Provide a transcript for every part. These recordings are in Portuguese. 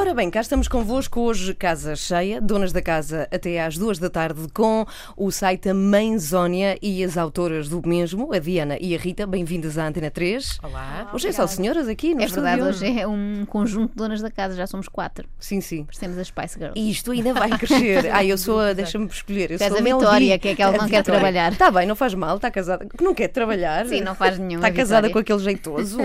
Ora bem, cá estamos convosco hoje, casa cheia, donas da casa até às duas da tarde, com o site Mãe Zónia e as autoras do mesmo, a Diana e a Rita. Bem-vindas à Antena 3. Olá. Hoje é só senhoras aqui no É verdade, estúdio. hoje é um conjunto de donas da casa, já somos quatro. Sim, sim. Parecemos as Spice Girls. E isto ainda vai crescer. Ah, eu sou a. Deixa-me escolher. Eu Tu és sou a Mel Vitória, que é aquela que A não quer trabalhar. Está bem, não faz mal, está casada. Que não quer trabalhar. Sim, não faz nenhum. Está a casada Vitória. com aquele jeitoso.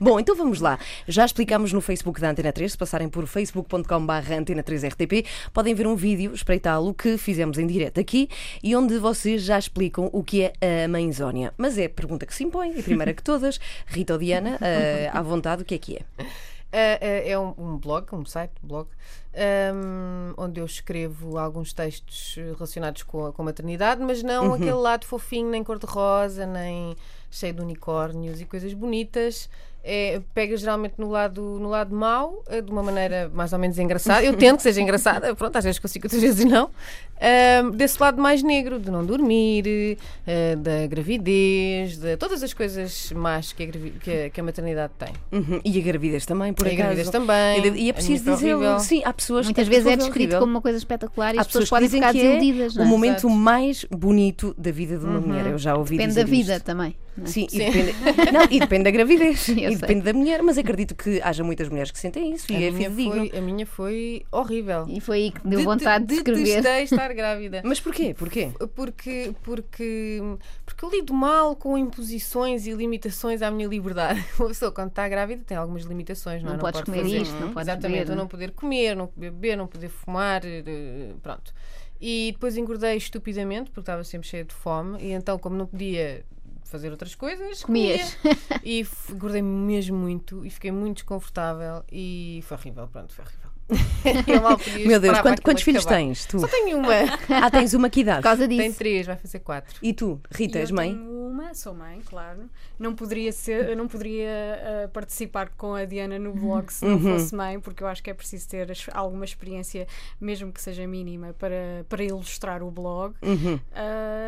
Bom, então vamos lá. Já explicámos no Facebook da Antena 3, se passarem por facebook.com.br Antena 3RTP, podem ver um vídeo, espreitá-lo, que fizemos em direto aqui e onde vocês já explicam o que é a mãezónia. Mas é a pergunta que se impõe, e primeira que todas, Rita ou Diana, eh, à vontade, o que é que é? Ah, ah, é um, um blog, um site, blog, ahm, onde eu escrevo alguns textos relacionados com a, com a maternidade, mas não aquele lado fofinho, nem cor-de-rosa, nem cheio de unicórnios e coisas bonitas. É, pega geralmente no lado, no lado mau, eh, de uma maneira mais ou menos engraçada. Eu tento que seja engraçada, pronto, às vezes consigo, outras vezes não. Desse lado mais negro, de não dormir, eh, da gravidez, de todas as coisas más que a, que a- que a maternidade tem. Uhum. E a gravidez também, por E a acaso. gravidez também. E E é A preciso dizer, sim, há pessoas Muitas que vezes é descrito horrível. como uma coisa espetacular e Há as pessoas, que podem ficar que é desiludidas, o não é? momento Exato. mais bonito da vida de uma mulher. Eu já ouvi Depende dizer da vida isto. também. Não é? Sim, E, Sim. depende, não, e depende da gravidez. Eu e sei. depende da mulher, mas acredito que haja muitas mulheres que sentem isso e A é minha, fidedigno. foi, a minha foi horrível. E foi aí que deu Det- vontade de escrever. Detestei estar grávida. Mas porquê? Porquê? Porque, porque, porque eu lido mal com imposições e limitações à minha liberdade. Uma pessoa, quando está grávida, tem algumas limitações, não, Não é? podes pode comer fazer- isto, não podes Exatamente, beber, eu não não poder comer, não poder beber, não poder fumar, eh, pronto. E depois engordei estupidamente, porque estava sempre cheia de fome, e então, como não podia fazer outras coisas, Comias. comia. E engordei mesmo muito e fiquei muito desconfortável e foi horrível, pronto, foi horrível. Meu Deus, esperar para quant- aquilo quantos filhos acabar. tens? Tu? Só tenho uma. Ah, tens uma que idade? Por causa Tem disso. três, vai fazer quatro. E tu, Rita, Eu és mãe? tenho uma, sou mãe, claro. Não poderia ser, eu não poderia ah, participar com a Diana no blog se não Uhum. fosse mãe, porque eu acho que é preciso ter as- alguma experiência, mesmo que seja mínima, para, para ilustrar o blog. Uhum.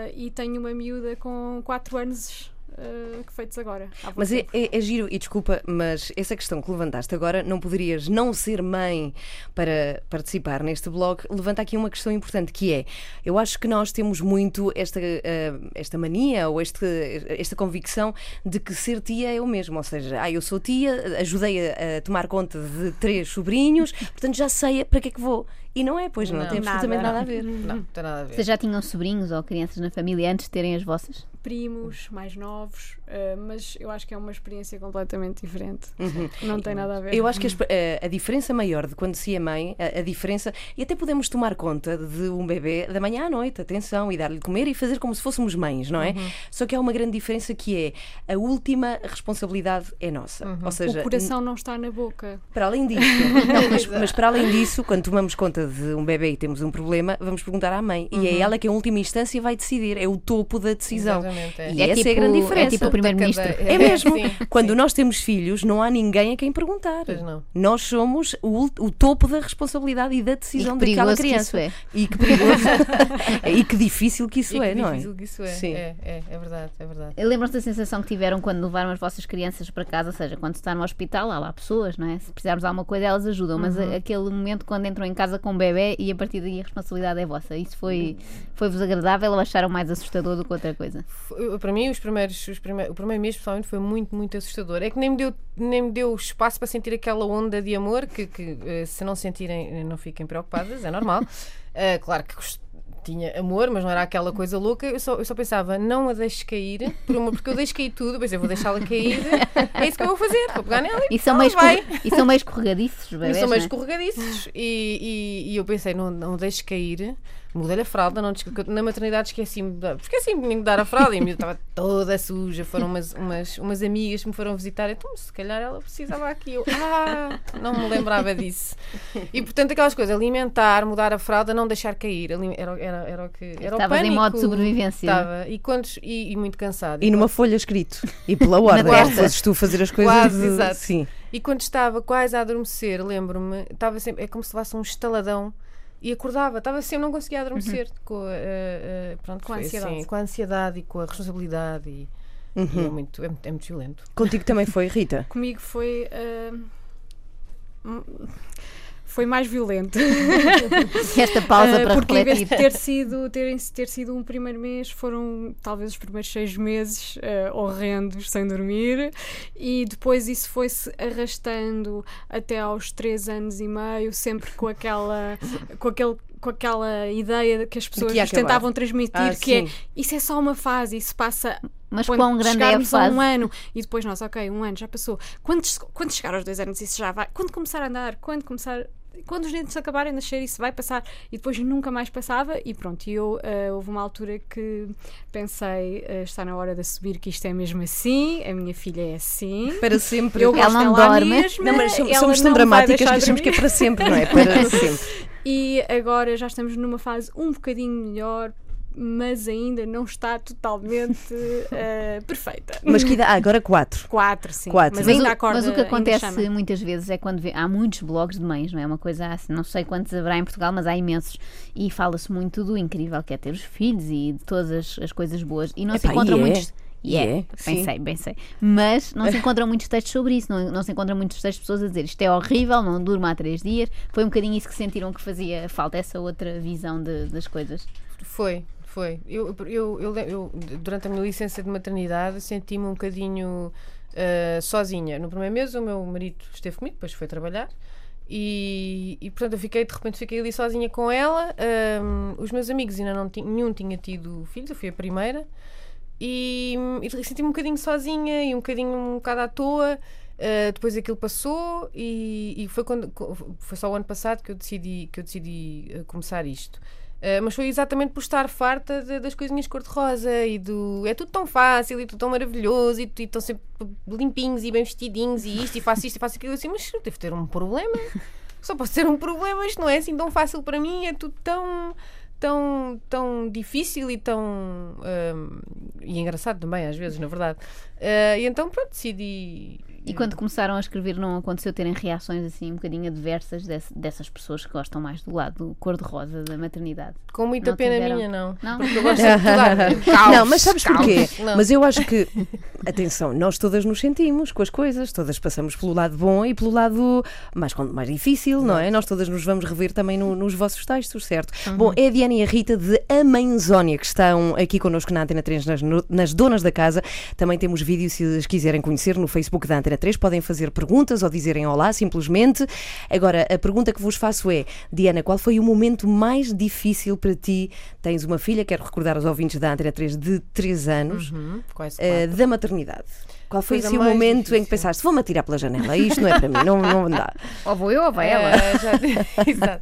Ah, e tenho uma miúda com 4 anos ah, que feitos agora. Mas é, é- é giro, e desculpa, mas essa questão que levantaste agora, não poderias não ser mãe para participar neste blog, levanta aqui uma questão importante que é, eu acho que nós temos muito esta, eh, esta mania ou este, esta convicção de que ser tia é o mesmo, ou seja, ah, eu sou tia, ajudei a, a tomar conta de três sobrinhos, portanto já sei para que é que vou. E não é, pois não, Não. tem absolutamente Nada. nada a ver. Não, não tem nada a ver. Vocês já tinham sobrinhos ou crianças na família antes de terem as vossas? primos mais novos, ah, mas eu acho que é uma experiência completamente diferente. Uhum. Não tem nada a ver. Eu acho que a, a diferença maior de quando se é mãe, a, a diferença, e até podemos tomar conta de um bebê da manhã à noite, atenção, e dar-lhe comer e fazer como se fôssemos mães, não é? Só que há uma grande diferença que é a última responsabilidade é nossa. Ou seja, o coração não está na boca. para além disso, não, mas, mas para além disso, quando tomamos conta de um bebê e temos um problema, vamos perguntar à mãe. E é ela que, em última instância, vai decidir. É o topo da decisão. Exatamente, é. E É essa é a tipo- grande é diferença. tipo o primeiro-ministro. É mesmo. Sim, Quando sim. nós temos filhos, não há ninguém a quem perguntar. Pois não. Nós somos o, o topo da responsabilidade e da decisão E que daquela perigoso que criança. isso E que perigoso. e que difícil que isso E que é, não é? difícil que isso é. Sim. É, é, é verdade, é verdade. Lembram-se da sensação que tiveram quando levaram as vossas crianças para casa? Ou seja, quando se está no hospital, há lá pessoas, não é? Se precisarmos de alguma coisa, elas ajudam. Mas Uhum. aquele momento quando entram em casa com o bebê e a partir daí a responsabilidade é vossa. Isso foi, foi-vos agradável ou acharam mais assustador do que outra coisa? Para mim, os primeiros, os prime- o primeiro mês, pessoalmente, foi muito, muito assustador. É que nem me deu, nem me deu espaço para sentir aquela onda de amor que, que, eh, se não sentirem, eh, não fiquem preocupadas, é normal. Eh, claro que tinha amor, mas não era aquela coisa louca. Eu só, eu só pensava, não a deixes cair, por uma- porque eu deixo cair tudo, pois eu vou deixá-la cair, é isso que eu vou fazer, vou pegar nela e E são, meio, vai. e são meio escorregadiços os E são meio não é? escorregadiços. E, e, e eu pensei, não, não deixes cair. Mudei-lhe a fralda, não, na maternidade esqueci-me de, esqueci-me de dar a fralda e a estava toda suja. Foram umas, umas, umas amigas que me foram visitar. Então, se calhar ela precisava aqui. Eu, ah, não me lembrava disso. E portanto, aquelas coisas, alimentar, mudar a fralda, não deixar cair. Era, era, era o que. Era o Estavas em pânico. modo de sobrevivência. Estava. E, quantos, e, e muito cansada. E numa folha escrito. E pela ordem. fosses tu fazer as coisas. Quase, de- exato. Sim. E quando estava quase a adormecer, lembro-me, estava sempre, é como se levasse um estaladão e acordava, estava sempre, não conseguia adormecer com, a, a- a- pronto, Com a ansiedade. assim, com a ansiedade e com a responsabilidade e, e é, muito, é, muito- é muito violento. Contigo também foi, Rita. Comigo foi. hum, foi mais violento. Esta pausa Ah, para porque em vez de refletir. ter sido, ter, ter sido um primeiro mês, foram talvez os primeiros seis meses ah, horrendos, sem dormir, e depois isso foi-se arrastando até aos três anos e meio, sempre com aquela, com aquele com aquela ideia que as pessoas acabar. tentavam transmitir, Ah, que é sim. isso é só uma fase, isso passa Mas quando quão grande é a fase? um ano e depois nós, ok, um ano já passou. Quando, quando chegar aos dois anos, isso já vai. Quando começar a andar, quando começar. Quando os dentes acabarem de nascer, isso vai passar e depois nunca mais passava. E pronto, e eu eh, houve uma altura que pensei: eh, está na hora de assumir que isto é mesmo assim, a minha filha é assim. Para sempre. Eu Ela não dorme. mesma, Não, mas somos, ela somos tão dramáticas que achamos que é para sempre, não é? Para sempre. E agora já estamos numa fase um bocadinho melhor, mas ainda não está totalmente eh, perfeita. Mas que idade? Ah, agora quatro. Quatro, sim. Quatro. Mas, Mas, ainda o, acorda, mas o que acontece muitas vezes é quando vê, há muitos blogs de mães, não é? Uma coisa assim, não sei quantos haverá em Portugal, mas há imensos. E fala-se muito do incrível que é ter os filhos e de todas as, as coisas boas. E não se Epá, encontram e é. muitos. E é, é, bem sim. sei, bem sei. Mas não se encontram muitos textos sobre isso, não, não se encontram muitos textos de pessoas a dizer isto é horrível, não durma há três dias. Foi um bocadinho isso que sentiram que fazia falta, essa outra visão de- das coisas. Foi, foi. Eu, eu, eu, eu, durante a minha licença de maternidade, senti-me um bocadinho ah, sozinha. No primeiro mês, o meu marido esteve comigo, depois foi trabalhar. E, e portanto eu fiquei, de repente fiquei ali sozinha com ela. Ahm, os meus amigos ainda não nenhum tinha tido filhos, eu fui a primeira. E, e senti-me um bocadinho sozinha e um bocadinho um bocado à toa. Uh, depois aquilo passou e, e foi, quando, foi só o ano passado que eu decidi, que eu decidi uh, começar isto. Uh, mas foi exatamente por estar farta de- das coisinhas cor-de-rosa e do é tudo tão fácil e tudo tão maravilhoso e, e estão sempre limpinhos e bem vestidinhos e isto e faço isto e faço aquilo. Assim, mas eu devo ter um problema. Só posso ter um problema, isto não é assim tão fácil para mim, é tudo tão tão, tão difícil e tão hum, e engraçado também às vezes, na verdade. Uh, e então pronto, decidi E quando começaram a escrever, não aconteceu terem reações assim um bocadinho adversas desse- dessas pessoas que gostam mais do lado cor-de-rosa da maternidade? com muita Não pena tiveram? minha, não. Não? Porque eu gosto de estudar. Caos, não, mas sabes caos. porquê? Não. Mas eu acho que, atenção, nós todas nos sentimos com as coisas, todas passamos pelo lado bom e pelo lado mais, mais difícil, não é? Nós todas nos vamos rever também no- nos vossos textos, certo? Bom, é a Diana e a Rita de A Mãezónia que estão aqui connosco na Antena 3, nas, nas Donas da Casa. Também temos vídeos, se as quiserem conhecer, no Facebook da Antena 3. Podem fazer perguntas ou dizerem olá, simplesmente. Agora, a pergunta que vos faço é, Diana, qual foi o momento mais difícil para ti? Tens uma filha, quero recordar aos ouvintes da Antena 3 de 3 anos, Uhum, quatro. da maternidade. Qual foi assim, o momento em difícil. que pensaste, vou-me atirar pela janela, isto não é para mim, não, não dá. Ou vou eu ou vai ela. Eh, já,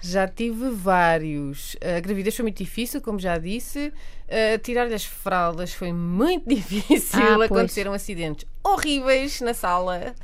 já tive vários. A gravidez foi muito difícil, como já disse. Eh, Tirar-lhe as fraldas foi muito difícil. Ah. Aconteceram acidentes horríveis na sala.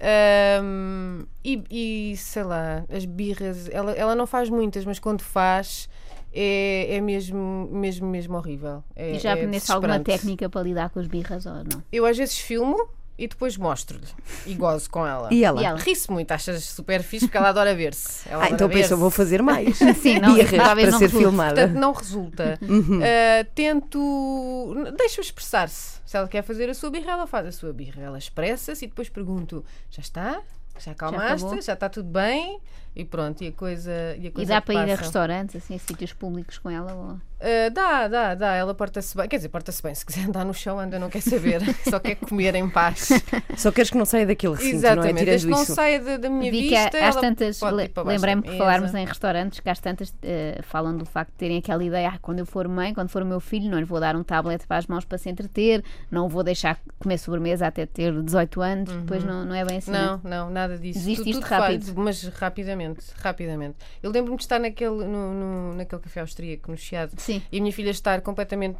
Ahm, e, e, sei lá, as birras. Ela, ela não faz muitas, mas quando faz. É, é mesmo, mesmo, mesmo horrível. É, E já é aprendeste alguma desesperante. técnica para lidar com as birras ou não? Eu às vezes filmo e depois mostro-lhe e gozo com ela. E ela? E ela? Ri-se muito, achas super fixe porque ela adora ver-se. Ah, adora então pensa, vou fazer mais. Sim, não, Birras talvez para não ser resulte. filmada. Portanto, não resulta. Uhum. Uh, tento. Deixa-o expressar-se. Se ela quer fazer a sua birra, ela faz a sua birra. Ela expressa-se e depois pergunto: já está? Já acalmaste? acabou? Já, está tudo bem? E pronto, e a coisa. E, a E coisa dá para ir a passa. restaurantes, assim, a sítios públicos com ela? Ou... Uh, dá, dá, dá. Ela porta-se bem. Quer dizer, porta-se bem. Se quiser andar no chão, anda, não quer saber. Só quer comer em paz. Só queres que não saia daquele recinto, Exatamente. não é? Desde que não saia da, da minha Vi vista. às tantas, lembrei-me por falarmos em restaurantes, que às tantas eh, falam do facto de terem aquela ideia, ah, quando eu for mãe, quando for o meu filho, não lhe vou dar um tablet para as mãos para se entreter, não vou deixar comer sobremesa até ter 18 anos, depois não, não é bem assim. Uhum. Não, não, nada disso. Existe Tu- isto tudo rápido? faz, mas rapidamente, rapidamente. Eu lembro-me de estar naquele, no, no- naquele café austríaco, no Chiado, Sim. e a minha filha estar completamente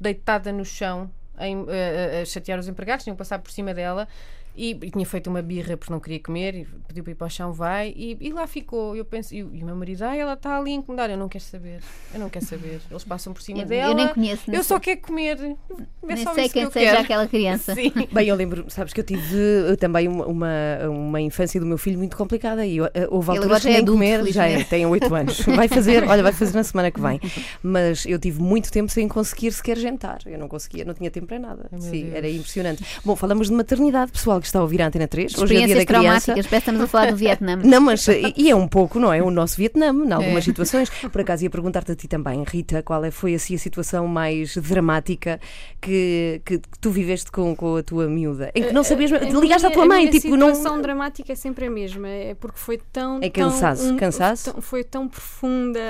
deitada no chão, em, a, a- a chatear os empregados, tinham passado por cima dela. E, e tinha feito uma birra porque não queria comer e pediu para ir para o chão, vai e, e lá ficou. Eu penso, e, o- e o meu marido, ah, ela está ali a incomodar. Eu não quero saber, eu não quero saber. Eles passam por cima Eu, dela. eu nem conheço, nem eu só sei, quero comer. É nem só sei quem que seja quero. aquela criança. Sim. Bem, eu lembro, sabes que eu tive eh, também uma, uma, uma infância do meu filho muito complicada e eh, houve alturas que já é nem adulto, comer, já é, tem 8 anos. Vai fazer, olha, vai fazer na semana que vem. Mas eu tive muito tempo sem conseguir sequer jantar. Eu não conseguia, não tinha tempo para nada. Sim, Deus. era impressionante. Bom, falamos de maternidade, pessoal. Que está a ouvir a Antena 3. Hoje é dia da criança. traumáticas, parece que estamos a falar do Vietnã. Não, mas e e é um pouco, não é? O nosso Vietnã, em algumas É. situações. Por acaso ia perguntar-te a ti também, Rita, qual é, foi assim a situação mais dramática que, que, que tu viveste com, com a tua miúda? Em que não sabias, A ligaste à tua a mãe, minha tipo, não. situação dramática é sempre a mesma, é porque foi tão. É tão cansaço, um- cansaço? tão- foi tão profunda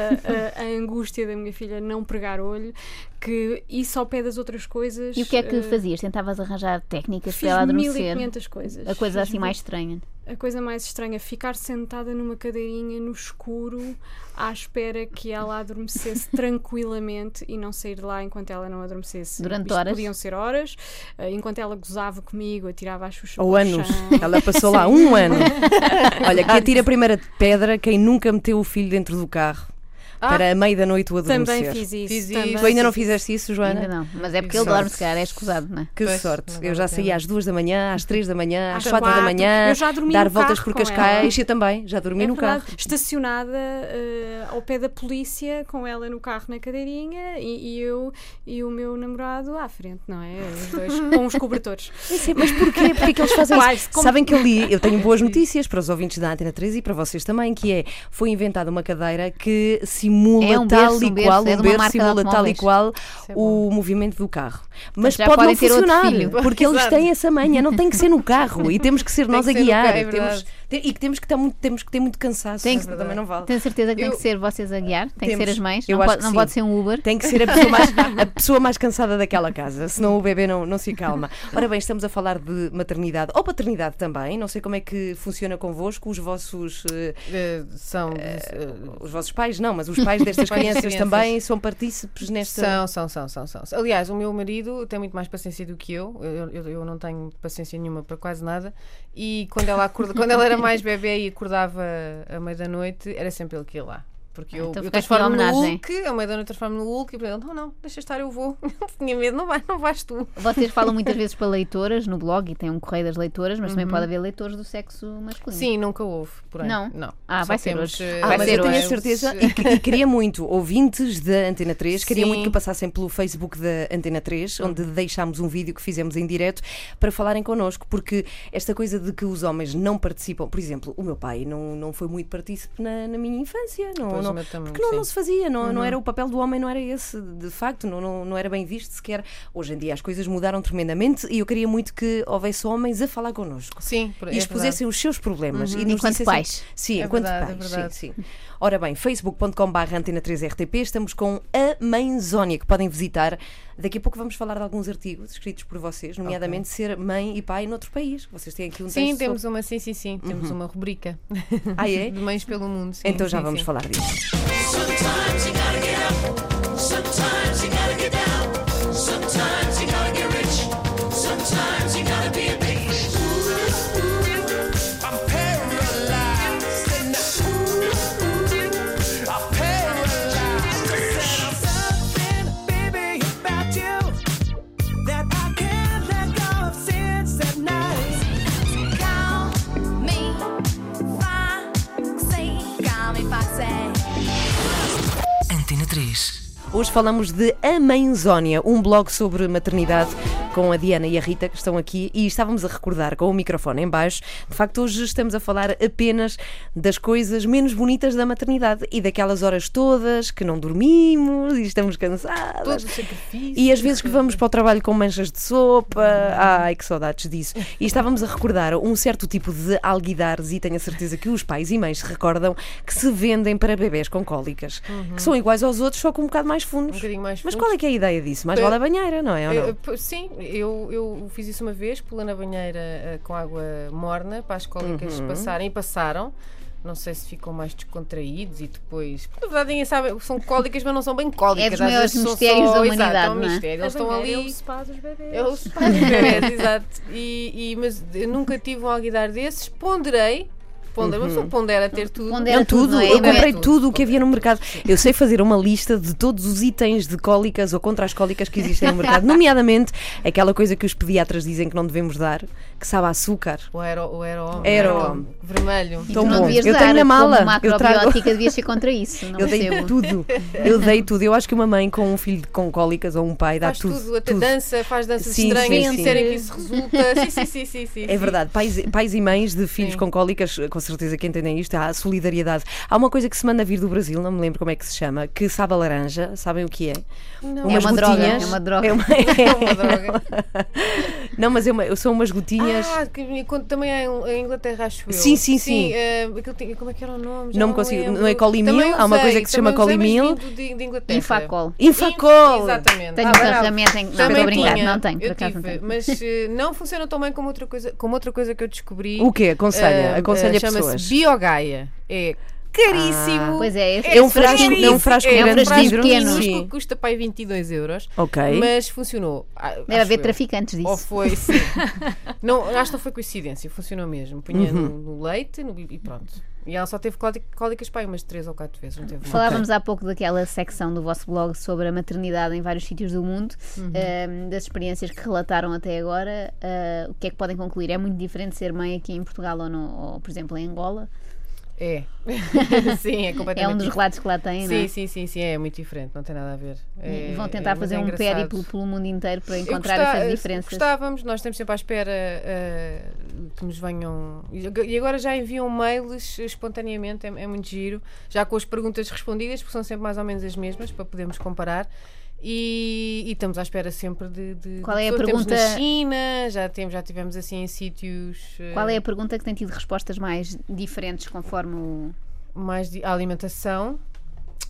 a, a angústia da minha filha não pregar olho que isso ao pé das outras coisas. E o que é que eh, fazias? Tentavas arranjar técnicas Fiz para ela adormecer? 1500 coisas. A coisa Fiz assim mais estranha. A coisa mais estranha, ficar sentada numa cadeirinha no escuro à espera que ela adormecesse tranquilamente e não sair de lá enquanto ela não adormecesse. Durante Isto horas? Podiam ser horas, eh, enquanto ela gozava comigo, atirava a xuxa Ou anos. chão. Ela passou lá um ano. Olha, que atira a primeira pedra quem nunca meteu o filho dentro do carro Ah, para a meia da noite o adormecer. Também fiz isso. Fiz também. Tu ainda não fiz fizeste isso, Joana? Ainda não. Mas é porque Que ele dorme, sorte. se calhar, é escusado, não é? Que Pois, sorte. Eu já saí às duas da manhã, às três da manhã, às Às quatro da manhã, Eu já dormi dar voltas por Cascais. Eu também, já dormi É no verdade, carro. estacionada eh, ao pé da polícia, com ela no carro na cadeirinha e, e eu e o meu namorado à frente, não é? Os dois com os cobertores. Sei, Mas porquê? Porquê que eles fazem Quase, isso? como- Sabem que eu li, eu tenho boas notícias para os ouvintes da Antena 3 e para vocês também, que é, foi inventada uma cadeira que simula É um tal berço, e um berço, qual, é um berço simula tal e qual é o movimento do carro. Mas já pode não funcionar, porque eles têm essa manha, não tem que ser no carro e temos que ser nós a guiar. carro, é temos, e que temos que, ter muito, temos que ter muito cansaço. Tem Mas que- também não vale. Tenho certeza que tem Eu- que ser vocês a guiar, tem que Temos. ser as mães, Eu não, pode, que não pode ser um Uber. Tem que ser a pessoa mais, a pessoa mais cansada daquela casa, senão o bebê não, não se calma. Ora bem, estamos a falar de maternidade ou paternidade também. Não sei como é que funciona convosco, os vossos. Eh, são. eh, os vossos pais, não, mas os pais destas crianças, crianças. também são partícipes nesta. São, são, são, são, são. Aliás, o meu marido tem muito mais paciência do que eu. Eu, eu, eu não tenho paciência nenhuma para quase nada. E quando ela, acorda, quando ela era mais bebê e acordava à meia da noite, era sempre ele que ia lá. Porque eu, então eu ficaste transformo-me no Hulk, da noite transformo-me no Hulk e ele, não, não, deixa estar, eu vou. Tinha medo, não vai, não vais tu. Vocês falam muitas vezes para leitoras no blog e tem um correio das leitoras, mas também pode haver leitores do sexo masculino. Sim, nunca houve, porém. Não? não. Ah, Só vai ser hoje. Ah, Vai mas ser eu tenho a hoje. certeza e, que- e queria muito ouvintes da Antena 3, queria Sim. muito que passassem pelo Facebook da Antena 3, onde deixámos um vídeo que fizemos em direto para falarem connosco, porque esta coisa de que os homens não participam, por exemplo, o meu pai não, não foi muito partícipe na, na minha infância, não, Pois, não, porque não, sim. não se fazia, não, Uhum. não era o papel do homem, não era esse, de facto, não, não, não era bem visto sequer. Hoje em dia as coisas mudaram tremendamente e eu queria muito que houvesse homens a falar connosco. Sim, por- é E expusessem os seus problemas. E nos Enquanto dissessem- pais. Sim, É enquanto verdade, é pais. verdade. Sim, sim. Ora bem, facebook.com.br antena 3RTP, estamos com a Mãezónia, que podem visitar. Daqui a pouco vamos falar de alguns artigos escritos por vocês, nomeadamente ser mãe e pai noutro país. Vocês têm aqui um Sim, temos sobre- uma, sim, sim, sim. Temos uma rubrica Ah, é? de mães pelo mundo. sim, Então já sim, vamos sim. falar disso. Falamos de A Mãezónia, um blog sobre maternidade com a Diana e a Rita que estão aqui e estávamos a recordar com o microfone em baixo. De facto, hoje estamos a falar apenas das coisas menos bonitas da maternidade e daquelas horas todas que não dormimos e estamos cansadas. Todo o sacrifício. E às vezes que vamos para o trabalho com manchas de sopa, ai que saudades disso. E estávamos a recordar um certo tipo de alguidares, e tenho a certeza que os pais e mães se recordam, que se vendem para bebés com cólicas, que são iguais aos outros, só com um bocado mais fundos. Um bocadinho mais Mas fundos. qual é que é a ideia disso? Mais Eh, vale a banheira, não é? Não? Eh, p- sim, eu, eu fiz isso uma vez, pulei na banheira eh, com água morna para as cólicas Uhum. passarem e passaram. Não sei se ficam mais descontraídos e depois. porque, Na verdade, ninguém sabe, são cólicas, mas não são bem cólicas. É dos Às maiores vezes são mistérios só- da exato, humanidade, é um é? mistério. Eles estão ali. É o spa dos bebês. É os pais dos bebés, exato. E, e- mas eu nunca tive um alguidar desses, ponderei. Ponderei, uma pessoa pondera ter tudo. Pondera Não, tudo, não é? eu é comprei tudo. tudo o que havia no mercado. Eu sei fazer uma lista de todos os itens de cólicas ou contra as cólicas que existem no mercado, nomeadamente aquela coisa que os pediatras dizem que não devemos dar, que sabe a açúcar. O aero, o aero, Aero- Vermelho. Tão tu não bom. devias Eu dar, tenho na mala. Eu trago. macrobiótica devias ser contra isso. Não Eu dei percebo. tudo. Eu dei tudo. Eu acho que uma mãe com um filho com cólicas ou um pai dá Faz tudo. tudo, até tudo. dança, faz danças Sim, estranhas, sim, se sim. disserem que isso resulta. Sim, sim, sim, sim, sim, É sim. verdade, pais, pais e mães de filhos Sim. com cólicas, com certeza que entendem isto, há solidariedade. Há uma coisa que se manda vir do Brasil, não me lembro como é que se chama, que sabe a laranja, sabem o que é? Não. É uma droga, gotinhas. é uma droga. É uma- É uma droga. Não, mas é uma- são umas gotinhas. Ah, que, quando- também há em Inglaterra, acho eu. Sim, sim, sim. eh, aquilo tinha- como é que era o nome? Já Não me consigo- lembro. não é colimil? Há uma coisa que se chama colimil. vindo De, de Inglaterra. Infacol. Infacol! Exatamente. Tenho Ah, um carregamento em. Não, estou a brincar, não tenho, Eu não tive, tenho. mas eh, não funciona tão bem como outra coisa, como outra coisa que eu descobri. O quê? Aconselha, Ah, aconselha Chama-se. Biogaia. É caríssimo. Pois é, esse- É um frasco- é um frasco é um grande de frasco vidro. pequeno. Minúsculo, custa para aí 22 euros. Ok. Mas funcionou. Ah, Deve acho haver eu. traficantes Ou disso. foi, sim. não, acho que não foi coincidência, funcionou mesmo. Punha Uhum. no, no leite no- e pronto. E ela só teve cólic- cólicas para aí umas 3 ou 4 vezes, não teve. Falávamos há pouco daquela secção do vosso blog sobre a maternidade em vários sítios do mundo, Uhum. ehm, das experiências que relataram até agora. eh, o que é que podem concluir? É muito diferente ser mãe aqui em Portugal ou, no, ou, por exemplo, em Angola? É. sim, é completamente É um dos relatos que lá têm, não Sim, é? sim, sim, sim, é muito diferente, não tem nada a ver. É- vão é- tentar mas fazer é um engraçado. périplo pelo mundo inteiro para encontrar gosta- essas diferenças. Gostávamos, nós estamos sempre à espera eh, que nos venham. E agora já enviam mails espontaneamente, é, é muito giro, já com as perguntas respondidas, porque são sempre mais ou menos as mesmas, para podermos comparar. E, e estamos à espera sempre de. de Qual de é a pessoas. Temos pergunta- na China, já, temos, já tivemos assim em sítios. eh, Qual é a pergunta que tem tido respostas mais diferentes conforme o. mais de a alimentação.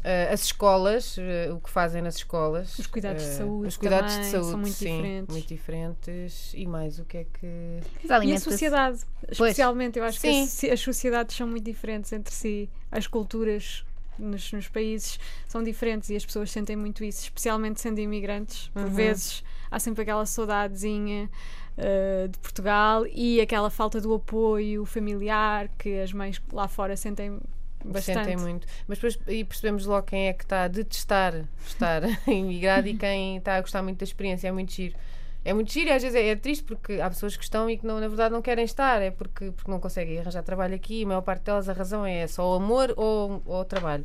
eh, as escolas, eh, o que fazem nas escolas. Os cuidados de eh, saúde Os cuidados de também saúde são muito sim, diferentes. muito diferentes. E mais o que é que. As E a sociedade, especialmente, eu acho que Sim. as, soci- as sociedades são muito diferentes entre si. As culturas nos, nos países são diferentes e as pessoas sentem muito isso, especialmente sendo imigrantes. Por Uhum. vezes há sempre aquela saudadezinha uh, de Portugal e aquela falta do apoio familiar que as mães lá fora sentem bastante. Sentem muito. Mas depois aí percebemos logo quem é que está a detestar estar imigrado e quem está a gostar muito da experiência. É muito giro. É muito giro e às vezes é, é triste porque há pessoas que estão e que não, na verdade não querem estar, é porque, porque não conseguem arranjar trabalho aqui e a maior parte delas a razão é só o amor ou, ou o trabalho.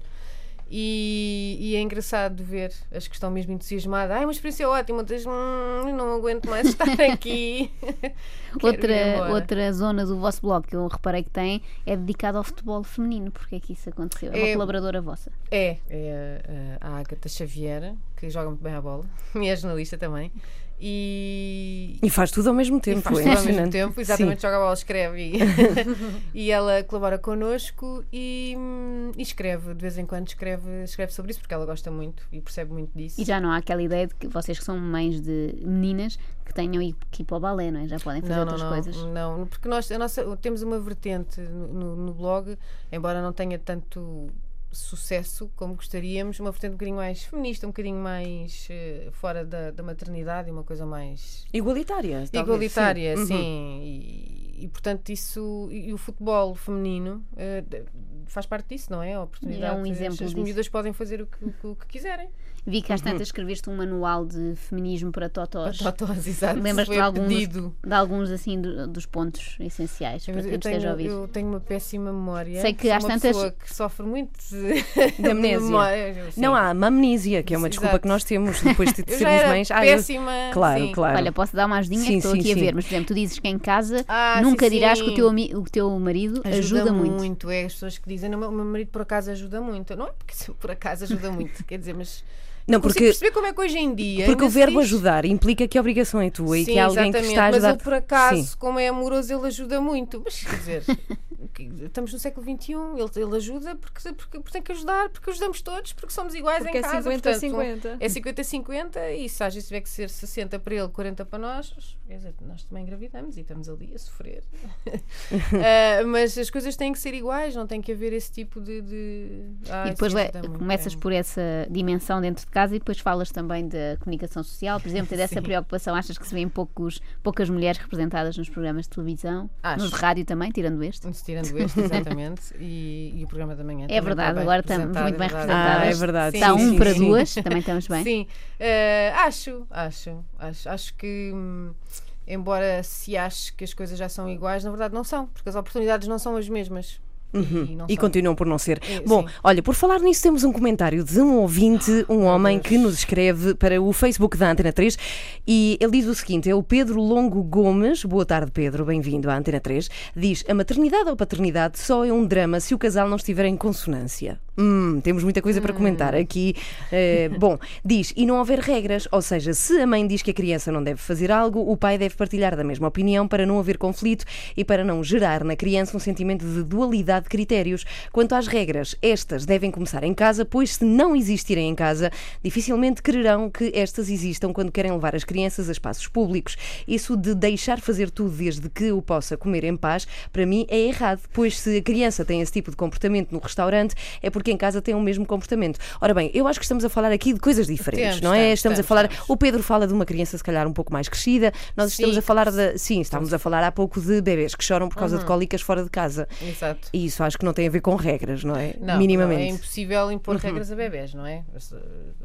E, e é engraçado ver as que estão mesmo entusiasmadas. Ai, uma experiência ótima, outras, "Hum, não aguento mais estar aqui. Outra, embora." outra zona do vosso blog que eu reparei que tem é dedicada ao futebol feminino. Porque é que isso aconteceu? É uma É- colaboradora vossa. É, é a, a Agatha Xavier, que joga muito bem a bola, e é jornalista também. E, E faz tudo ao mesmo e tempo. faz é tudo ao mesmo tempo, exatamente, joga a bola, escreve e, e ela colabora connosco e, e escreve, de vez em quando escreve, escreve sobre isso porque ela gosta muito e percebe muito disso. E já não há aquela ideia de que vocês que são mães de meninas que tenham que ir para o balé, não é? Já podem fazer não, não, outras não, coisas. não, porque nós a nossa, temos uma vertente no, no- no blog, embora não tenha tanto sucesso como gostaríamos, uma vertente um bocadinho mais feminista, um bocadinho mais eh, fora da, da maternidade e uma coisa mais Igualitária. talvez, igualitária, sim. sim. Uhum. E, e, portanto isso e, o futebol feminino de- faz parte disso, não é? A oportunidade. É um exemplo as, miúdas podem fazer o que, o que- o que quiserem. Vi que às Uhum. tantas escreveste um manual de feminismo para totós. Totós, exato. Lembras-te de a alguns, pedido. de alguns assim do- dos pontos essenciais para quem eu, nos esteja a tenho, ouvir? eu tenho uma péssima memória. Sei que às uma tantas- pessoa que sofre muito De amnésia. memória, sim. Não há amnésia, que é uma desculpa Exato. que nós temos depois de Eu sermos mães. Ah, eu- péssima. Claro, sim. claro. Olha, posso dar uma ajudinha? Sim, Estou sim, aqui a sim. ver, mas por exemplo, tu dizes que em casa Ah, nunca sim, dirás que o sim. teu, ami- o teu marido ajuda, muito. É as pessoas que dizem, o meu marido por acaso ajuda muito. Não é porque por acaso ajuda muito, quer dizer, mas Não, porque, perceber como é que hoje em dia. porque o verbo diz- ajudar implica que a obrigação é tua e Sim, que há alguém que está a mas ajudar. ele por acaso, Sim. como é amoroso, ele ajuda muito. Mas quer dizer, estamos no século XXI, ele, ele ajuda porque, porque, porque tem que ajudar, porque ajudamos todos, porque somos iguais Porque em é casa. 50-50. portanto, É 50-50 e se às vezes tiver que ser 60 para ele, 40 para nós, quer dizer, nós também engravidamos e estamos ali a sofrer. Ah, mas as coisas têm que ser iguais, não tem que haver esse tipo de. de... Ah, E depois le- muito, começas é. por essa dimensão dentro de casa e depois falas também da comunicação social. Por exemplo, dessa Sim. preocupação, achas que se vêem poucos, poucas mulheres representadas nos programas de televisão, Acho. nos de rádio também, tirando este? Tirando este, exatamente, e, e o programa da manhã. É verdade, agora estamos muito bem verdade. Ah, é representadas. verdade. Está Sim, um sim, para sim. duas, também estamos bem. Sim, eh, acho, acho, acho, acho que, hum, embora se ache que as coisas já são iguais, na verdade não são, porque as oportunidades não são as mesmas. E, Uhum. E são. continuam por não ser. É, Bom, sim. olha, por falar nisso, temos um comentário de um ouvinte, um homem que nos escreve para o Facebook da Antena 3 e ele diz o seguinte: é o Pedro Longo Gomes. Boa tarde, Pedro, bem-vindo à Antena 3. Diz: A maternidade ou paternidade só é um drama se o casal não estiver em consonância. Hum, temos muita coisa para comentar aqui. Eh, bom, diz: e não houver regras, ou seja, se a mãe diz que a criança não deve fazer algo, o pai deve partilhar da mesma opinião para não haver conflito e para não gerar na criança um sentimento de dualidade de critérios. Quanto às regras, estas devem começar em casa, pois se não existirem em casa, dificilmente quererão que estas existam quando querem levar as crianças a espaços públicos. Isso de deixar fazer tudo desde que o possa comer em paz, para mim é errado, pois se a criança tem esse tipo de comportamento no restaurante, é porque em casa tem o mesmo comportamento. Ora bem, eu acho que estamos a falar aqui de coisas diferentes, Temos, não é? temos, estamos a temos, falar. temos. O Pedro fala de uma criança, se calhar, um pouco mais crescida. Nós Sim, estamos a falar de. Sim, estávamos a falar há pouco de bebês que choram por causa de cólicas fora de casa. Exato. E isso acho que não tem a ver com regras, não é? Não, Minimamente. não, é impossível impor regras a bebés, não é? As,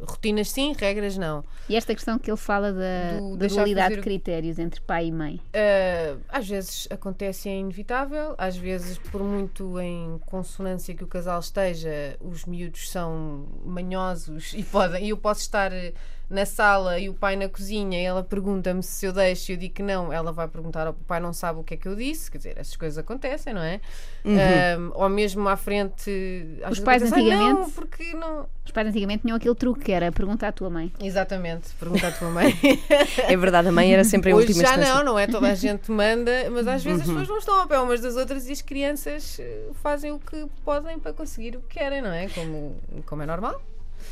Rotinas sim, regras não. E esta questão que ele fala da, Do da dualidade fazer- de critérios entre pai e mãe. Uh, às vezes acontece e é inevitável, às vezes, por muito em consonância que o casal esteja, os miúdos são manhosos e podem. E eu posso estar eh, na sala e o pai na cozinha e ela pergunta-me se eu deixo e eu digo que não, ela vai perguntar ao pai, não sabe o que é que eu disse, quer dizer, essas coisas acontecem, não é? Um, ou mesmo à frente. Os pais "Ai, Não, antigamente- porque não. Os pais antigamente tinham aquele truque que era perguntar à tua mãe. Exatamente, pergunta à tua mãe. É verdade, a mãe era sempre a Hoje última já instância. não, não é? Toda a gente manda, mas às vezes Uhum. as pessoas não estão ao pé umas das outras e as crianças eh, fazem o que podem para conseguir o que querem, não é? Como, como é normal.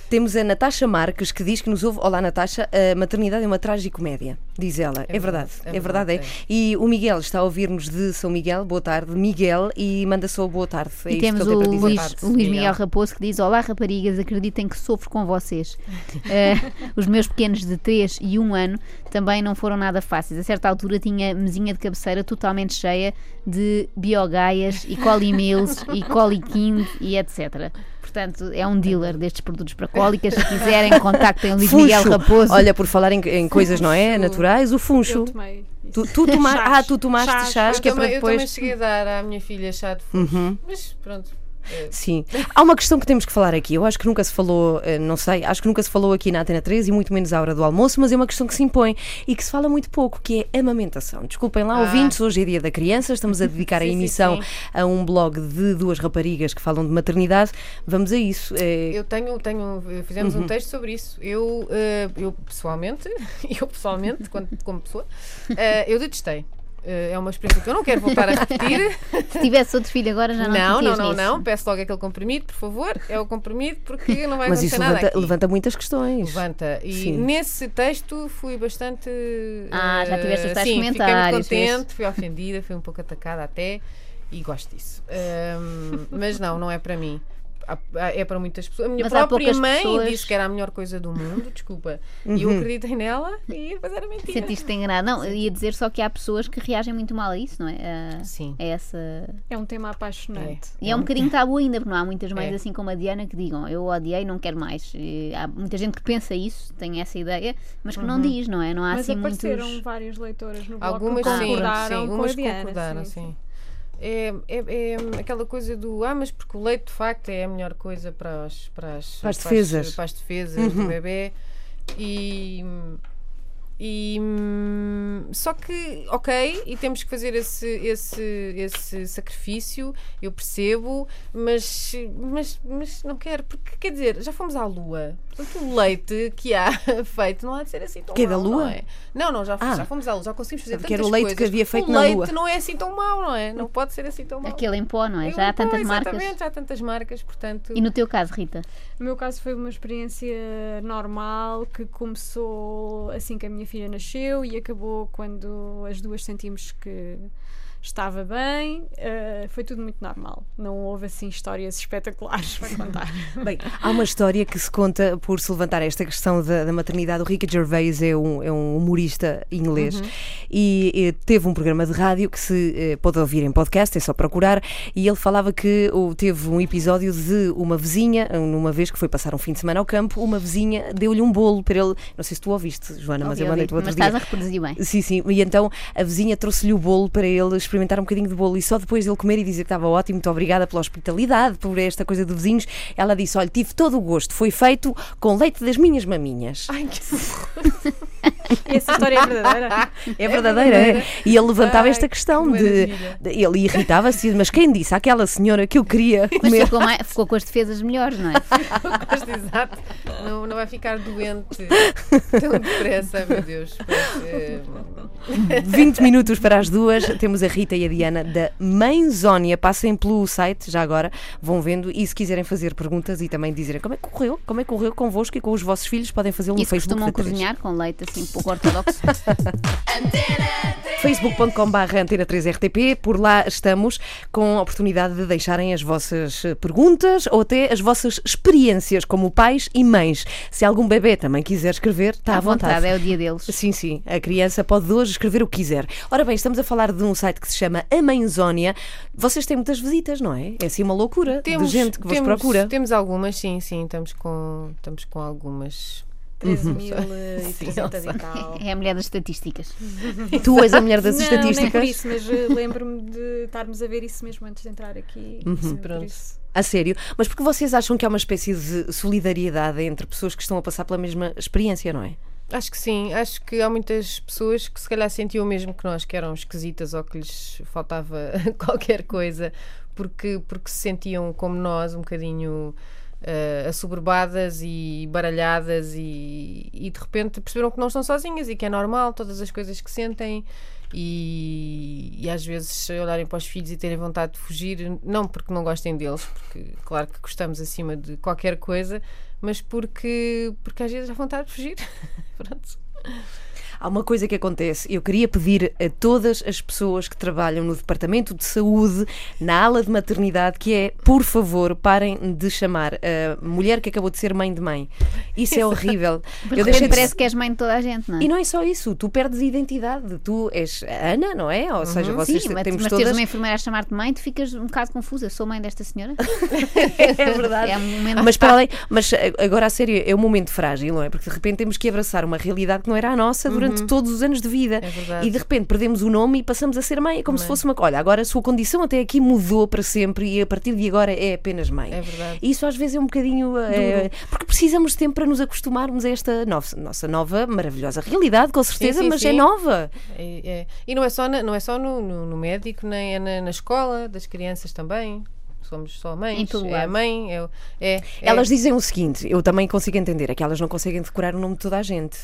Temos a Natasha Marques que diz que nos ouve. Olá, Natasha, a maternidade é uma tragicomédia, diz ela. É, verdade, verdade, é é verdade. verdade, é. E o Miguel está a ouvir-nos de São Miguel. Boa tarde, Miguel, e manda só boa tarde. É e isto temos o tem para dizer. Luís, tarde, o Luís Miguel. Raposo que diz: Olá raparigas, acreditem que sofro com vocês. Eh, os meus pequenos de 3 e 1 ano também não foram nada fáceis. A certa altura tinha mesinha de cabeceira totalmente cheia de biogaias e colimils e coliquind e etc. Portanto, é um dealer destes produtos para cólicas. Se quiserem, contactem o Luís Miguel Funcho. Raposo. Olha, por falar em, em coisas, não é? Funcho. Naturais, o funcho. Eu tomei. Tu, tu toma- Chás. Ah, tu tomaste chás, Chás. que é eu, para também, eu também depois. cheguei a dar à minha filha chá de funcho, Uhum. mas pronto. Eh, Sim. Há uma questão que temos que falar aqui. Eu acho que nunca se falou, eh, não sei, acho que nunca se falou aqui na Antena 3 e muito menos à hora do almoço, mas é uma questão que se impõe e que se fala muito pouco, que é amamentação. Desculpem lá, Ah. ouvintes, hoje é dia da criança, estamos a dedicar a Sim, sim, emissão sim. a um blog de duas raparigas que falam de maternidade. Vamos a isso. Eh, Eu tenho, tenho fizemos Uhum. um texto sobre isso. Eu, eh, eu pessoalmente, eu pessoalmente, quando, como pessoa, eu detestei. Eh, é uma experiência que eu não quero voltar a repetir. Se tivesse outro filho agora já não Não, não, não, nisso. não. Peço logo aquele comprimido, por favor. É o comprimido porque não vai mas acontecer isso nada levanta, aqui. levanta muitas questões. Levanta. E Sim. nesse texto fui bastante. Ah, já tiveste os eh, tais sim, comentários, Fiquei muito contente, fui ofendida, fui um pouco atacada até e gosto disso. Ahm, mas não, não é para mim. É para muitas pessoas. A minha Mas própria poucas mãe pessoas- disse que era a melhor coisa do mundo, desculpa. E Uhum. eu acreditei nela e depois era mentira. Sentiste enganado? Não, eu ia dizer só que há pessoas que reagem muito mal a isso, não é? A, Sim. a essa. É um tema apaixonante. E é um bocadinho tabu ainda, porque não há muitas mães É. assim como a Diana que digam eu odiei, não quero mais. E há muita gente que pensa isso, tem essa ideia, mas que não diz, não é? Não há Mas assim apareceram muitos. várias leitoras no blog Algumas que sim, concordaram sim, com umas a Diana. concordaram, sim, sim. É, é, é aquela coisa do ah, mas porque o leite de facto é a melhor coisa para as, para as, Para as defesas. para as defesas do bebê e, e hum, só que ok e temos que fazer esse, esse, esse sacrifício eu percebo mas, mas, mas não quero porque quer dizer já fomos à lua portanto o leite que há feito não há de ser assim tão Que é da mau, Lua? não é? não, não, já, Ah. já fomos à lua já conseguimos fazer que era tantas o leite que coisas. havia feito o na leite Lua. não é assim tão mau não é? não pode ser assim tão mau Aquele em pó, não é? Já há tantas marcas. Exatamente, já há tantas marcas, portanto. E no teu caso, Rita? No meu caso foi uma experiência normal que começou assim que a minha filha nasceu e acabou quando as duas sentimos que, estava bem, eh, foi tudo muito normal. Não houve assim histórias espetaculares para contar. Bem, há uma história que se conta por se levantar esta questão da, da maternidade. O Ricky Gervais é um, é um humorista inglês Uhum. e, eh, teve um programa de rádio que se eh, pode ouvir em podcast, é só procurar. E ele falava que oh, teve um episódio de uma vizinha, numa vez que foi passar um fim de semana ao campo, uma vizinha deu-lhe um bolo para ele. Não sei se tu ouviste, Joana, mas Ouvi, eu mandei-te outro Mas dia. estás a reproduzir bem. Sim, sim. E então a vizinha trouxe-lhe o bolo para ele experimentar um bocadinho de bolo. E só depois dele comer e dizer que estava ótimo, muito obrigada pela hospitalidade, por esta coisa de vizinhos, ela disse: Olha, tive todo o gosto, foi feito com leite das minhas maminhas. Ai, que essa história é verdadeira? É verdadeira, é. E ele levantava Ai, esta questão que de, de- Ele irritava-se, mas quem disse àquela senhora que eu queria Mas comer? ficou, mais- ficou com as defesas melhores, não é? Mas, exato. Não, não vai ficar doente tão depressa, meu Deus. Pois, eh, 20 minutos para as duas, temos a Rita e a Diana da Mãezónia. Passem pelo site, já agora, vão vendo. E se quiserem fazer perguntas e também dizerem como é que correu, como é que correu convosco e com os vossos filhos, podem fazê-lo no E Facebook. costumam cozinhar com leite assim pouco ortodoxo. facebook.com.br Antena 3 RTP, por lá estamos com a oportunidade de deixarem as vossas eh, perguntas ou até as vossas experiências como pais e mães. Se algum bebê também quiser escrever, está à, vontade. é o dia deles. Sim, sim, a criança pode hoje escrever o que quiser. Ora bem, estamos a falar de um site que se chama A Mãezónia. Vocês têm muitas visitas, não é? É assim uma loucura de gente que vos temos, procura. Temos algumas, sim, sim. Estamos com, estamos com algumas. 13.300 e tal. É a mulher das estatísticas. Tu és a mulher das não, Nem por estatísticas. isso, mas eh, lembro-me de estarmos a ver isso mesmo antes de entrar aqui. Sim, por Pronto. A sério. Mas porque vocês acham que há uma espécie de solidariedade entre pessoas que estão a passar pela mesma experiência, não é? Acho que sim, acho que há muitas pessoas que se calhar sentiam o mesmo que nós, que eram esquisitas ou que lhes faltava qualquer coisa, porque, porque se sentiam como nós, um bocadinho eh, assoberbadas e baralhadas e, e de repente perceberam que não estão sozinhas e que é normal todas as coisas que sentem e, e às vezes olharem para os filhos e terem vontade de fugir, não porque não gostem deles, porque claro que gostamos acima de qualquer coisa, mas porque, porque às vezes há vontade de fugir. Pronto. Há uma coisa que acontece. Eu queria pedir a todas as pessoas que trabalham no Departamento de Saúde, na ala de maternidade, que é, por favor, parem de chamar a mulher que acabou de ser mãe de mãe. Isso é horrível. Porque Eu de deixei de- parece que és mãe de toda a gente, não é? E não é só isso, tu perdes identidade. Tu és Ana, não é? Ou seja, vocês Sim, mas, temos mas todas. teres uma enfermeira a chamar-te mãe, tu ficas um bocado confusa. Sou mãe desta senhora? É verdade. É um. Mas para além, mas eh, agora a sério, é um momento frágil, não é? Porque de repente temos que abraçar uma realidade que não era a nossa durante todos os anos de vida. Uhum. É. E de repente perdemos o nome e passamos a ser mãe. É como se fosse uma. Olha, agora a sua condição até aqui mudou para sempre e a partir de agora é apenas mãe. É verdade. E isso às vezes é um bocadinho. eh, porque precisamos de tempo para nos acostumarmos a esta nossa, nossa nova, maravilhosa realidade, com certeza, sim, mas é sim. nova. É- é. E não é só, na- não é só no, no- no médico, nem é na, na escola das crianças também. Somos só mães. É a mãe, é, é, é- Elas dizem o seguinte, eu também consigo entender, é que elas não conseguem decorar o nome de toda a gente.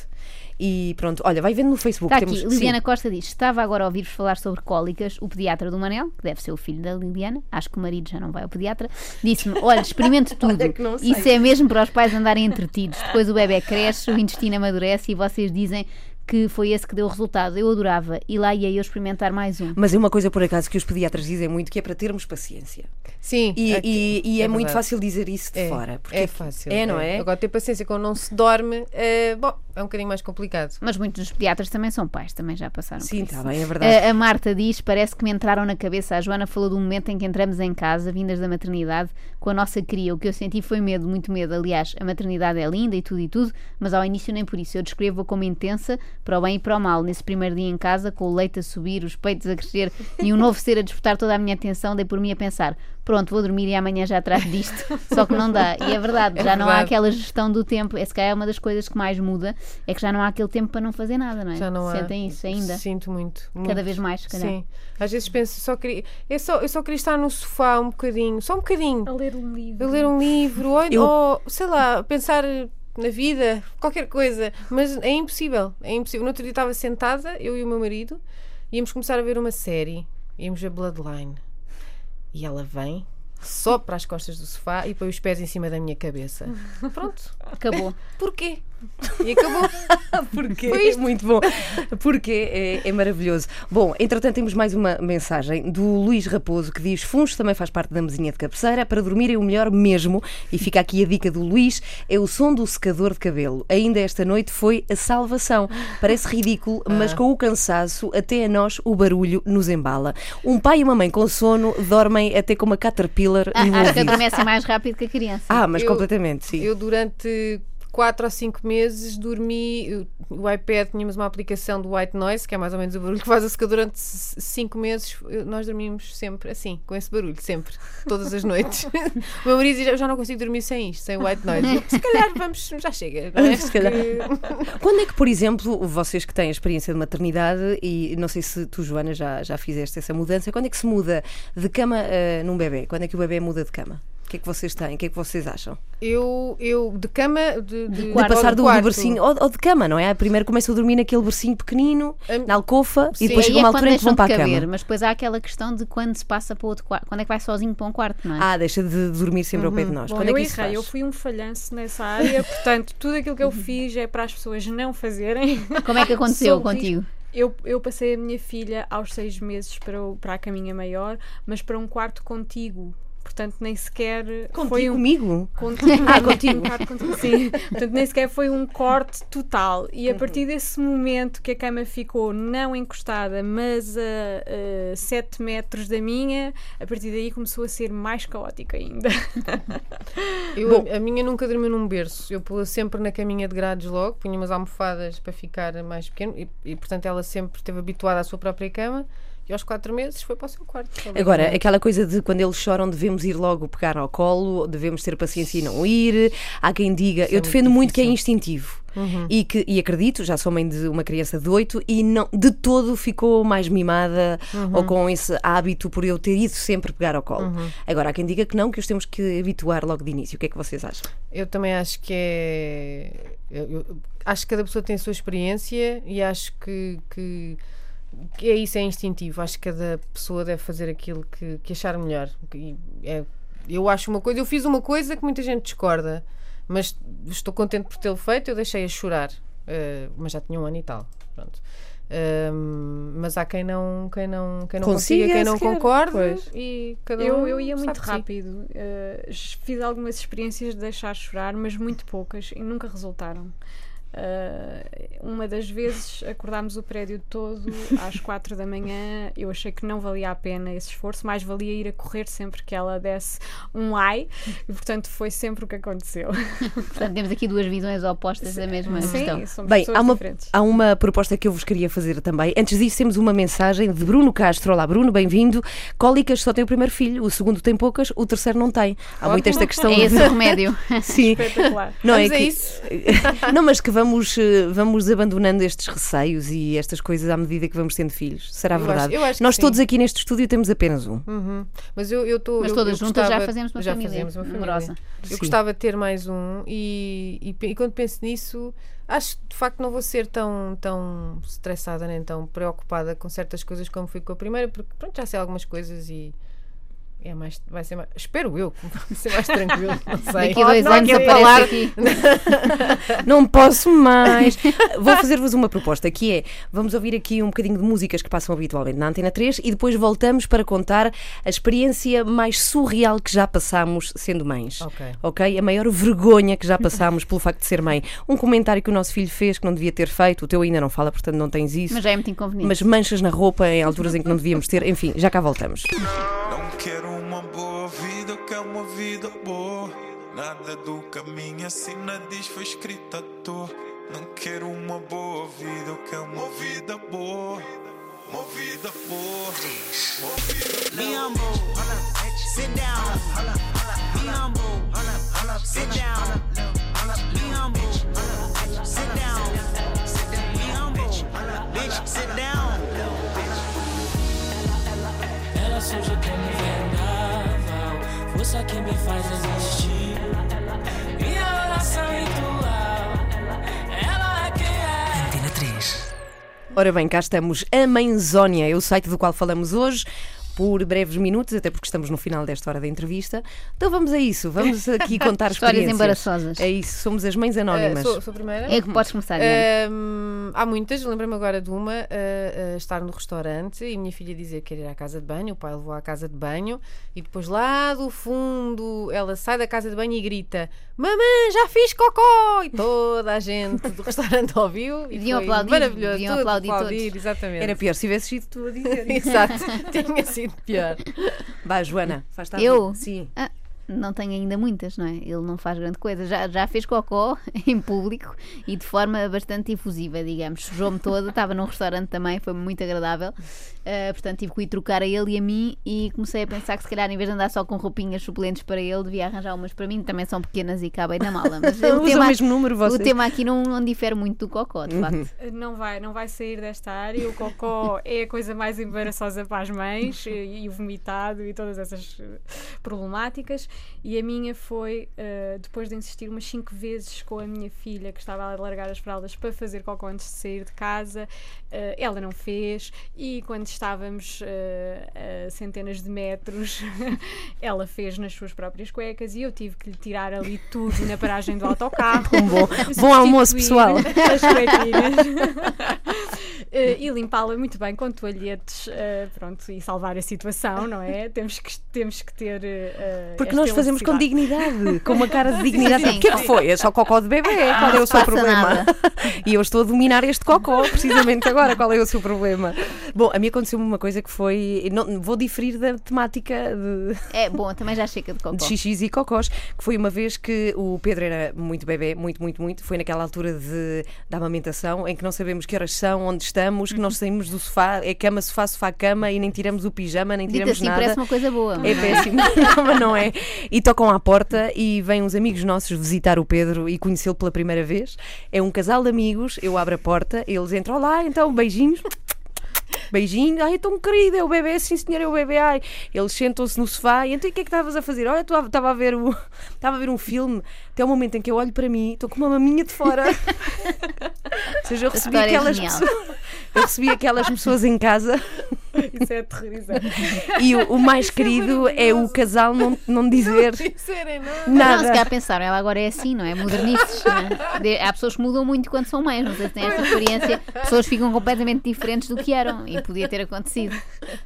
E pronto, olha, vai vendo no Facebook. Está temos, aqui, Liliana Costa diz: Estava agora a ouvir-vos falar sobre cólicas. O pediatra do Manel, que deve ser o filho da Liliana, acho que o marido já não vai ao pediatra, disse-me: Olha, experimente tudo. sei. Isso é mesmo para os pais andarem entretidos. Depois o bebê cresce, o intestino amadurece e vocês dizem que foi esse que deu o resultado. Eu adorava. E lá ia eu experimentar mais um. Mas é uma coisa, por acaso, que os pediatras dizem muito, que é para termos paciência. Sim, E, é, e- e é, muito verdade. fácil dizer isso de É, fora. Porque é fácil. É, não é? Agora, ter paciência quando não se dorme, é, bom, é um bocadinho mais complicado. Mas muitos dos pediatras também são pais, também já passaram Sim, por isso. está bem, é verdade. A, a Marta diz: parece que me entraram na cabeça. A Joana falou um momento em que entramos em casa, vindas da maternidade, com a nossa cria. O que eu senti foi medo, muito medo. Aliás, a maternidade é linda e tudo e tudo, mas ao início nem por isso. Eu descrevo-a como intensa, para o bem e para o mal. Nesse primeiro dia em casa, com o leite a subir, os peitos a crescer e um novo ser a disputar toda a minha atenção, dei por mim a pensar: pronto, vou dormir e amanhã já trato disto. Só que não dá. E é verdade, É já não há verdade. aquela gestão do tempo. Calhar é uma das coisas que mais muda, é que já não há aquele tempo para não fazer nada, não é? Já não há. Sentem isso ainda. Sinto muito. Cada muito. vez mais, se calhar. Sim. Às vezes penso, só queria, eu, só, eu só queria estar no sofá um bocadinho, só um bocadinho. A ler um livro. a ler um livro, ou, Eu- ou, sei lá, pensar na vida, qualquer coisa. Mas é impossível, é impossível. No outro dia estava sentada, eu e o meu marido, íamos começar a ver uma série, íamos ver Bloodline. E ela vem, só para as costas do sofá e põe os pés em cima da minha cabeça. Pronto. Acabou. Porquê? E acabou. Porque Foi isto. muito bom. Porque é, é maravilhoso. Bom, entretanto, temos mais uma mensagem do Luís Raposo que diz: Funcho também faz parte da mesinha de cabeceira. Para dormir é o melhor mesmo. E fica aqui a dica do Luís: é o som do secador de cabelo. Ainda esta noite foi a salvação. Parece ridículo, mas Ah. com o cansaço, até a nós o barulho nos embala. Um pai e uma mãe com sono dormem até com uma caterpillar Ah, no Acho que ouvido. adormece mais rápido que a criança. Ah, mas Eu- completamente, sim. Eu durante 4 ou 5 meses dormi. O iPad tínhamos uma aplicação do White Noise, que é mais ou menos o barulho que faz o secador. Durante 5 meses nós dormimos sempre assim, com esse barulho, sempre, todas as noites. o meu marido diz: Eu já não consigo dormir sem isto, sem White Noise. Eu, Se calhar vamos, já chega. Não é? Se calhar. Quando é que, por exemplo, vocês que têm a experiência de maternidade, e não sei se tu, Joana, já, já fizeste essa mudança, quando é que se muda de cama eh, num bebê? Quando é que o bebê muda de cama? O que é que vocês têm? O que é que vocês acham? Eu, eu de cama. De, de, De Quarto. passar de do, do bercinho ou, ou de cama, não é? Primeiro começam a dormir naquele bercinho pequenino, Hum, na alcofa, sim. e depois chega é uma quando altura em que vão para a caber, cama. mas depois há aquela questão de quando se passa para o outro quarto. Quando é que vai sozinho para um quarto, não é? Ah, deixa de dormir sempre ao pé de nós. Bom, Quando é eu isso errei, eu fui um falhanço nessa área, portanto, tudo aquilo que eu fiz é para as pessoas não fazerem. Como é que aconteceu contigo? Eu, eu passei a minha filha aos seis meses para, o- para a caminha maior, mas para um quarto contíguo. Portanto, nem sequer Contigo, foi um. comigo? Contigo, Ah, contigo. Um quarto contigo, sim. Portanto, nem sequer foi um corte total. E a Uhum. partir desse momento que a cama ficou não encostada, mas a, 7 metros da minha, a partir daí começou a ser mais caótica ainda. Eu, a, a minha nunca dormiu num berço. Eu pula sempre na caminha de grades logo, punha umas almofadas para ficar mais pequeno e, e, portanto ela sempre esteve habituada à sua própria cama e aos quatro meses foi para o seu quarto. Agora, aquela coisa de quando eles choram devemos ir logo pegar ao colo, devemos ter paciência e não ir. Há quem diga, Isso é eu muito defendo muito que é instintivo. E, que, e acredito, já sou mãe de uma criança de 8 e não, de todo ficou mais mimada ou com esse hábito por eu ter ido sempre pegar ao colo. Agora, há quem diga que não, que os temos que habituar logo de início. O que é que vocês acham? Eu também acho que é. eu- eu acho que cada pessoa tem a sua experiência e acho que, que é isso, é instintivo. Acho que cada pessoa deve fazer aquilo que, que achar melhor. É- eu acho uma coisa, eu fiz uma coisa que muita gente discorda, mas estou contente por tê-lo feito. Eu deixei a chorar, eh, mas já tinha um ano e tal. Pronto. Ahm, mas há quem não, quem não, quem não Consiga, consiga, quem não concorde Pois. e cada Eu, um eu ia muito rápido. Uh, fiz algumas experiências de deixar chorar, mas muito poucas e nunca resultaram. Uh, uma das vezes acordámos o prédio todo às quatro da manhã. Eu achei que não valia a pena esse esforço, mais valia ir a correr sempre que ela desse um ai, e portanto foi sempre o que aconteceu. Portanto, temos aqui duas visões opostas da mesma questão. Sim, somos Bem, pessoas há uma, diferentes. há uma proposta que eu vos queria fazer também. Antes disso, temos uma mensagem de Bruno Castro. Olá, Bruno, bem-vindo. Cólicas só tem o primeiro filho, o segundo tem poucas, o terceiro não tem. Há muito esta questão É esse o remédio. Sim. Espetacular. Não, é Vamos que- isso. não, mas que vamos, eh, vamos abandonando estes receios e estas coisas à medida que vamos tendo filhos. Será Eu acho- verdade? eu acho Nós sim. todos aqui neste estúdio temos apenas um. Uhum. Mas eu estou. Mas eu, todas eu juntas já gostava- fazemos uma já família fazemos uma família. numerosa. Eu Sim. gostava de ter mais um e, e, e quando penso nisso, acho que de facto não vou ser tão, tão estressada nem tão preocupada com certas coisas como fui com a primeira, porque pronto, já sei algumas coisas e é mais, vai ser mais. Espero eu que vai ser mais tranquilo. Não sei. Daqui a dois Não anos aparece falar. aqui. Não posso mais. Vou fazer-vos uma proposta que é: vamos ouvir aqui um bocadinho de músicas que passam habitualmente na Antena 3 e depois voltamos para contar a experiência mais surreal que já passámos sendo mães. Ok. Ok? A maior vergonha que já passámos pelo facto de ser mãe. Um comentário que o nosso filho fez que não devia ter feito, o teu ainda não fala, portanto não tens isso. Mas já é muito inconveniente. Mas manchas na roupa em alturas em que não devíamos ter. Enfim, já cá voltamos. Não quero uma boa vida, eu quero uma vida boa. Nada do que a minha sina diz foi escrita à toa. Não quero uma boa vida, eu quero uma vida boa. Uma vida boa. Be humble. Sit down. Be humble. Sit down. Be humble. Sit down. Be humble. Bitch, sit down. Ela surge como vendaval, força que me faz existir. Minha oração ritual, ela é quem é. Antena 3. Ora bem, cá estamos. A Mãezónia é o site do qual falamos hoje. Por breves minutos, até porque estamos no final desta hora da entrevista. Então vamos a isso, vamos aqui contar Histórias embaraçosas. É isso, somos as mães anónimas. sou, sou a primeira. É que podes começar. Hum, há muitas, lembro-me agora de uma, ah, estar no restaurante e minha filha dizer que quer ir à casa de banho, o pai levou à casa de banho e depois lá do fundo ela sai da casa de banho e grita Mamãe, já fiz cocó! E toda a gente do restaurante ouviu e Deviam foi aplaudir, maravilhoso. deviam aplaudir todos. exatamente. Era pior se tivesse sido tu a dizer. Exato, tinha sido pior. Vá, Joana, faz-te à Eu? Sim. Ah, não tenho ainda muitas, não é? Ele não faz grande coisa. Já, já fez cocó em público e de forma bastante efusiva, digamos. Sujou-me toda, estava num restaurante também, foi muito agradável. Ah, portanto, tive que ir trocar a ele e a mim e comecei a pensar que se calhar em vez de andar só com roupinhas suplentes para ele, devia arranjar umas para mim, também são pequenas e cabem na mala. Mas Usam o mesmo número, o vocês. tema aqui não, não difere muito do cocó, de facto. Não vai, não vai sair desta área. O cocó é a coisa mais embaraçosa para as mães e, e o vomitado e todas essas eh, problemáticas. E a minha foi, eh, depois de insistir umas cinco vezes com a minha filha, que estava a largar as fraldas para fazer cocó antes de sair de casa, eh, ela não fez. E quando estávamos eh, a centenas de metros, ela fez nas suas próprias cuecas e eu tive que lhe tirar ali tudo na paragem do autocarro. Um bom, bom almoço, pessoal. As. Eh, e limpá-la muito bem com toalhetes, eh, pronto, e salvar a situação, não é? Temos que, temos que ter. eh, Porque nós fazemos com dignidade, com uma cara de dignidade. O que é que foi? É só cocó de bebê. Qual é o seu problema? nada. E eu estou a dominar este cocó, precisamente agora. Qual é o seu problema? Bom, a mim aconteceu-me uma coisa que foi. Não, vou diferir da temática de, É bom, também já chega de cocó. de xixis e cocós, que foi uma vez que o Pedro era muito bebê, muito, muito, muito. Foi naquela altura de, da amamentação, em que não sabemos que horas são, onde estamos, que nós saímos do sofá, é cama, sofá, sofá, cama e nem tiramos o pijama, nem Dito tiramos assim, nada. parece uma coisa boa. É péssimo, mas não é? E tocam à porta e vêm uns amigos nossos visitar o Pedro e conhecê-lo pela primeira vez. É um casal de amigos, eu abro a porta, eles entram, olá, então, beijinhos. Beijinho, ai, tão querido, é o bebê, sim senhor, é o bebê, ai. Eles sentam-se no sofá e então o que é que estavas a fazer? Olha, tu estava a ver o estava a ver um filme, até o momento em que eu olho para mim, estou com uma maminha de fora. Ou seja, eu recebi é aquelas genial. pessoas, eu recebi aquelas pessoas em casa Isso é aterrorizante. e o, o mais querido é o casal não, não dizer Disserem nada. Não, se calhar pensaram, ela agora é assim, não é? Modernices. não é? Há pessoas que mudam muito quando são mães, não sei se têm esta experiência. Pessoas ficam completamente diferentes do que eram e podia ter acontecido.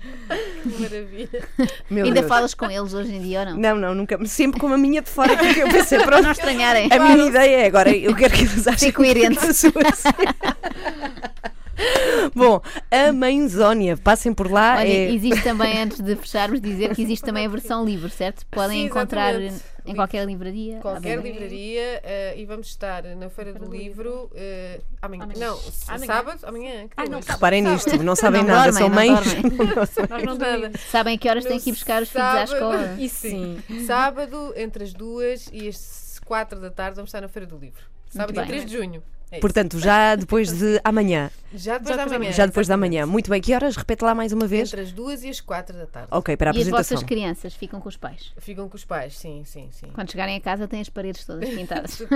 Maravilha. Meu Ainda Deus. falas com eles hoje em dia ou não? Não, não, nunca. Sempre com a minha de fora, porque eu pensei, pronto. Não estranharem. A minha ideia é agora, eu quero que eles achem coerente. que eu sou assim. Bom, a mãezónia, passem por lá. Olha, é- existe também, antes de fecharmos, dizer que existe também a versão livre, certo? Podem Sim, encontrar exatamente. em qualquer livraria. Qualquer livraria eh, e vamos estar na Feira do Livro eh, amanhã. Amanhã. Não, s- Amanhã. sábado, amanhã. dia não, sábado. Reparem nisto, não sabem Não nada, dormem, são não mães. Não. Sabem que horas têm que ir buscar os filhos à escola? Isso sim. Sábado, entre as duas e as quatro da tarde, vamos estar na Feira do Livro. Sábado, dia bem. 3 de junho. É. Portanto, já depois de amanhã. já depois já da manhã. Já depois da manhã. Muito bem, que horas? Repete lá mais uma vez. Entre as duas e as quatro da tarde. Ok, para a E as apresentação. vossas crianças ficam com os pais? Ficam com os pais, sim, sim, sim. Quando chegarem a casa têm as paredes todas pintadas. Tudo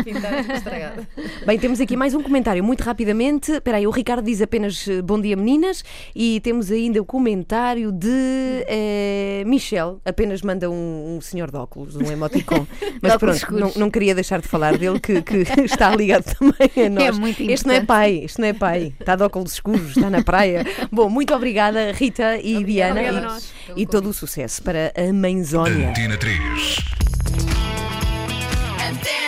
estragado. Bem, temos aqui mais um comentário muito rapidamente. Espera aí, o Ricardo diz apenas eh, bom dia meninas e temos ainda o comentário de eh, Michel, apenas manda um, um senhor de óculos, um emoticon. Mas pronto, não, não queria deixar de falar dele que, que está ligado também a nós. É muito. Este não é pai, isto não é pai. Está de óculos escuros, está na praia. Bom, muito obrigada, Rita e obrigada Diana. E, nós, e todo o sucesso para a Mãezónia. Antena 3. Antena